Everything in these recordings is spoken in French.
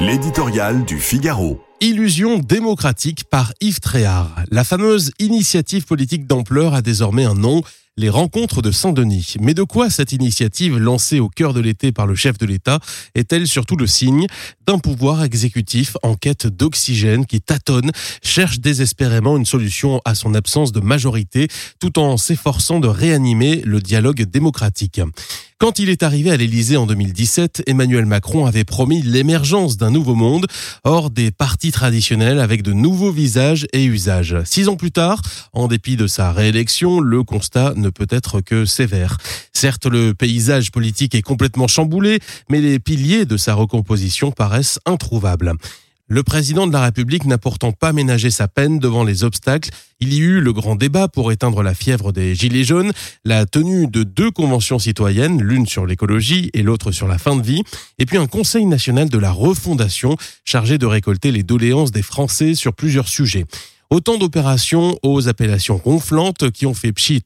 L'éditorial du Figaro. Illusion démocratique par Yves Tréhard. La fameuse initiative politique d'ampleur a désormais un nom, les rencontres de Saint-Denis. Mais de quoi cette initiative lancée au cœur de l'été par le chef de l'État est-elle surtout le signe d'un pouvoir exécutif en quête d'oxygène qui tâtonne, cherche désespérément une solution à son absence de majorité tout en s'efforçant de réanimer le dialogue démocratique? Quand il est arrivé à l'Élysée en 2017, Emmanuel Macron avait promis l'émergence d'un nouveau monde, hors des partis traditionnels avec de nouveaux visages et usages. Six ans plus tard, en dépit de sa réélection, le constat ne peut être que sévère. Certes, le paysage politique est complètement chamboulé, mais les piliers de sa recomposition paraissent introuvables. Le président de la République n'a pourtant pas ménagé sa peine devant les obstacles. Il y eut le grand débat pour éteindre la fièvre des Gilets jaunes, la tenue de deux conventions citoyennes, l'une sur l'écologie et l'autre sur la fin de vie, et puis un Conseil national de la refondation chargé de récolter les doléances des Français sur plusieurs sujets. Autant d'opérations aux appellations gonflantes qui ont fait pchit.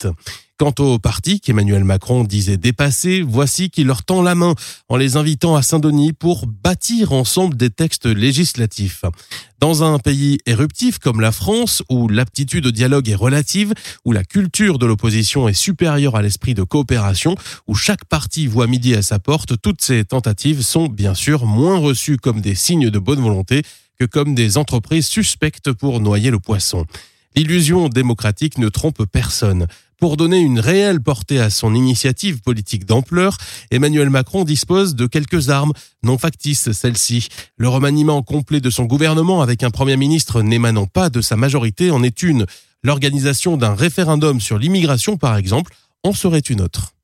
Quant au parti qu'Emmanuel Macron disait dépasser, voici qu'il leur tend la main en les invitant à Saint-Denis pour bâtir ensemble des textes législatifs. Dans un pays éruptif comme la France, où l'aptitude au dialogue est relative, où la culture de l'opposition est supérieure à l'esprit de coopération, où chaque parti voit midi à sa porte, toutes ces tentatives sont bien sûr moins reçues comme des signes de bonne volonté que comme des entreprises suspectes pour noyer le poisson. L'illusion démocratique ne trompe personne. Pour donner une réelle portée à son initiative politique d'ampleur, Emmanuel Macron dispose de quelques armes, non factices celles-ci. Le remaniement complet de son gouvernement avec un Premier ministre n'émanant pas de sa majorité en est une. L'organisation d'un référendum sur l'immigration, par exemple, en serait une autre.